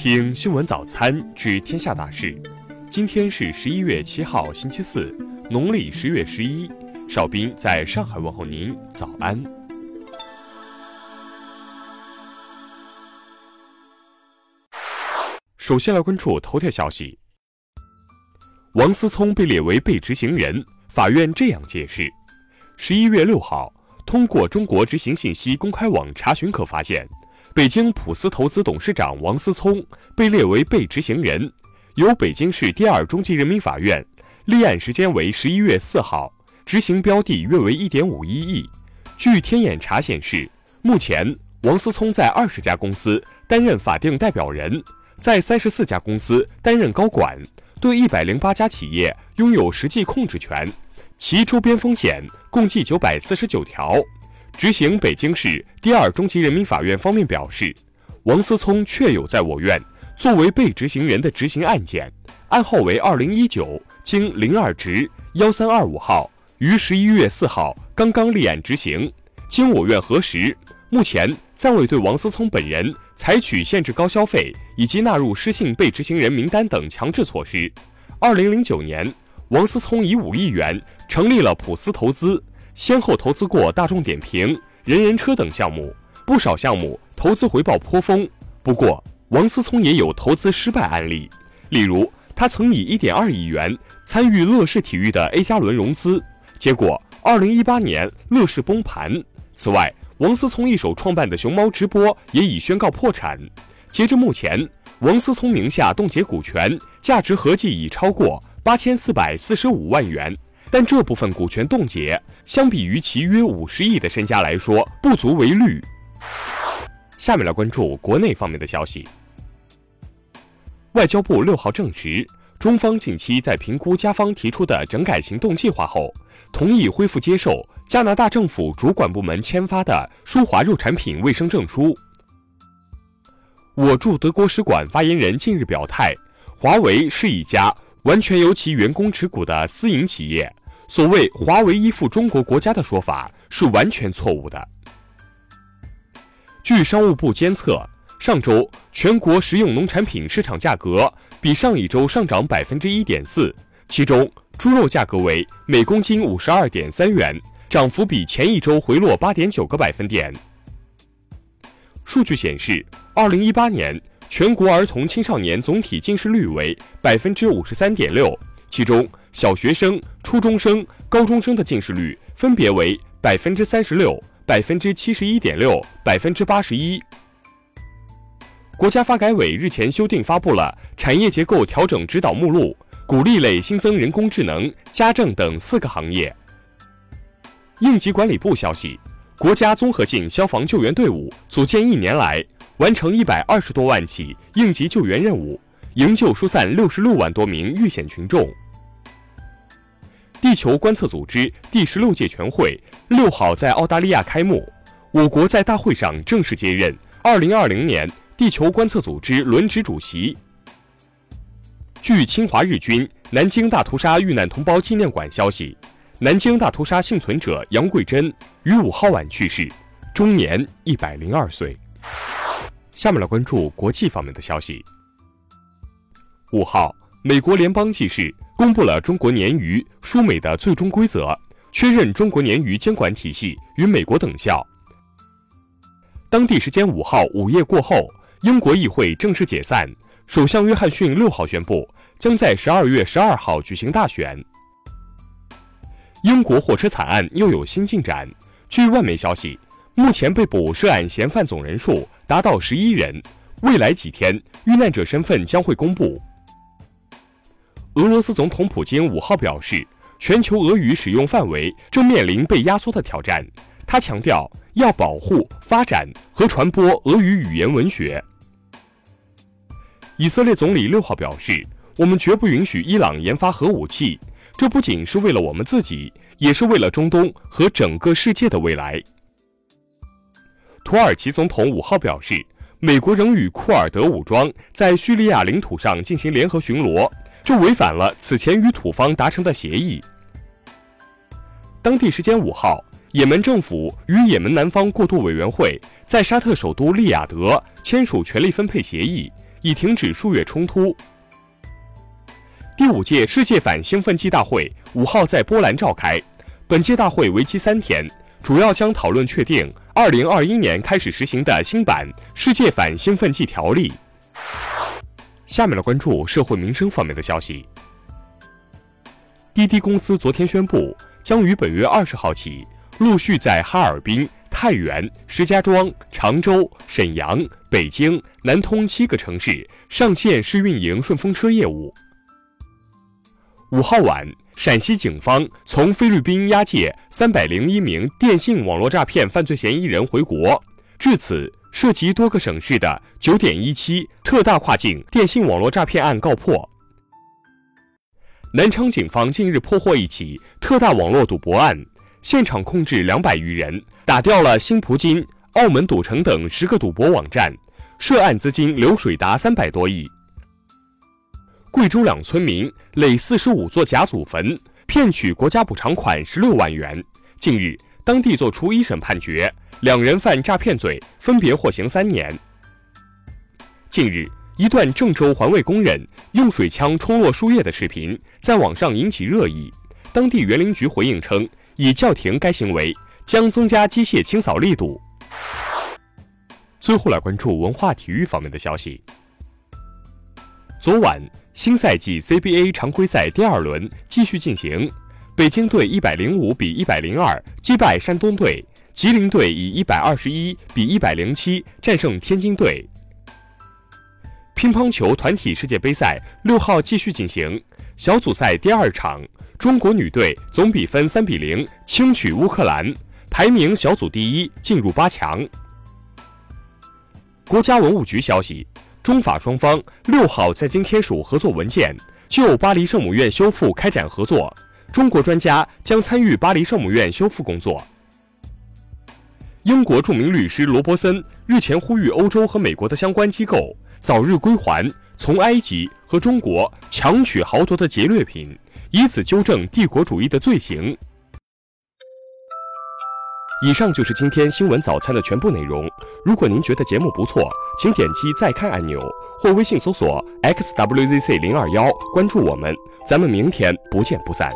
听新闻早餐知天下大事。今天是十一月七号，星期四，农历十月十一。邵兵在上海问候您早安。首先来关注头条消息：王思聪被列为被执行人，法院这样解释。十一月六号，通过中国执行信息公开网查询可发现。北京普思投资董事长王思聪被列为被执行人，由北京市第二中级人民法院立案时间为十一月四号，执行标的约为一点五一亿。据天眼查显示，目前王思聪在二十家公司担任法定代表人，在三十四家公司担任高管，对一百零八家企业拥有实际控制权，其周边风险共计九百四十九条。执行北京市第二中级人民法院方面表示，王思聪确有在我院作为被执行人的执行案件，案号为二零一九经零二值幺三二五号，于十一月四号刚刚立案执行。经我院核实，目前暂未对王思聪本人采取限制高消费以及纳入失信被执行人名单等强制措施。二零零九年，王思聪以五亿元成立了普思投资。先后投资过大众点评、人人车等项目，不少项目投资回报颇丰。不过，王思聪也有投资失败案例，例如他曾以一点二亿元参与乐视体育的 A 加轮融资，结果二零一八年乐视崩盘。此外，王思聪一手创办的熊猫直播也已宣告破产。截至目前，王思聪名下冻结股权价值合计已超过八千四百四十五万元。但这部分股权冻结，相比于其约五十亿的身家来说，不足为虑。下面来关注国内方面的消息。外交部六号证实，中方近期在评估加方提出的整改行动计划后，同意恢复接受加拿大政府主管部门签发的舒华肉产品卫生证书。我驻德国使馆发言人近日表态，华为是一家完全由其员工持股的私营企业。所谓华为依附中国国家的说法是完全错误的。据商务部监测，上周全国食用农产品市场价格比上一周上涨百分之一点四，其中猪肉价格为每公斤五十二点三元，涨幅比前一周回落八点九个百分点。数据显示，二零一八年全国儿童青少年总体近视率为百分之五十三点六，其中。小学生、初中生、高中生的近视率分别为百分之三十六、百分之七十一点六、百分之八十一。国家发改委日前修订发布了产业结构调整指导目录，鼓励类新增人工智能、家政等四个行业。应急管理部消息，国家综合性消防救援队伍组建一年来，完成一百二十多万起应急救援任务，营救疏散六十六万多名遇险群众。地球观测组织第十六届全会六号在澳大利亚开幕，我国在大会上正式接任二零二零年地球观测组织轮值主席。据侵华日军南京大屠杀遇难同胞纪念馆消息，南京大屠杀幸存者杨桂珍于五号晚去世，终年一百零二岁。下面来关注国际方面的消息。五号，美国联邦记事。公布了中国鲶鱼输美的最终规则，确认中国鲶鱼监管体系与美国等效。当地时间五号午夜过后，英国议会正式解散，首相约翰逊六号宣布将在十二月十二号举行大选。英国货车惨案又有新进展，据外媒消息，目前被捕涉案嫌犯总人数达到十一人，未来几天遇难者身份将会公布。俄罗斯总统普京五号表示，全球俄语使用范围正面临被压缩的挑战。他强调要保护、发展和传播俄语语言文学。以色列总理六号表示，我们绝不允许伊朗研发核武器，这不仅是为了我们自己，也是为了中东和整个世界的未来。土耳其总统五号表示，美国仍与库尔德武装在叙利亚领土上进行联合巡逻。这违反了此前与土方达成的协议。当地时间五号，也门政府与也门南方过渡委员会在沙特首都利雅得签署权力分配协议，已停止数月冲突。第五届世界反兴奋剂大会五号在波兰召开，本届大会为期三天，主要将讨论确定二零二一年开始实行的新版世界反兴奋剂条例。下面来关注社会民生方面的消息。滴滴公司昨天宣布，将于本月二十号起，陆续在哈尔滨、太原、石家庄、常州、沈阳、北京、南通七个城市上线试运营顺风车业务。五号晚，陕西警方从菲律宾押解三百零一名电信网络诈骗犯罪嫌疑人回国，至此，涉及多个省市的九点一七特大跨境电信网络诈骗案告破。南昌警方近日破获一起特大网络赌博案，现场控制两百余人，打掉了新葡京、澳门赌城等十个赌博网站，涉案资金流水达三百多亿。贵州两村民垒四十五座假祖坟，骗取国家补偿款十六万元。近日，当地作出一审判决，两人犯诈骗罪，分别获刑三年。近日，一段郑州环卫工人用水枪冲落树叶的视频在网上引起热议，当地园林局回应称，已叫停该行为，将增加机械清扫力度。最后来关注文化体育方面的消息。昨晚。新赛季 CBA 常规赛第二轮继续进行，北京队一百零五比一百零二击败山东队，吉林队以一百二十一比一百零七战胜天津队。乒乓球团体世界杯赛六号继续进行，小组赛第二场，中国女队总比分三比零轻取乌克兰，排名小组第一，进入八强。国家文物局消息。中法双方六号在京签署合作文件，就巴黎圣母院修复开展合作。中国专家将参与巴黎圣母院修复工作。英国著名律师罗伯森日前呼吁欧洲和美国的相关机构早日归还从埃及和中国强取豪夺的劫掠品，以此纠正帝国主义的罪行。以上就是今天新闻早餐的全部内容。如果您觉得节目不错，请点击再看按钮，或微信搜索 xwzc 零二幺关注我们。咱们明天不见不散。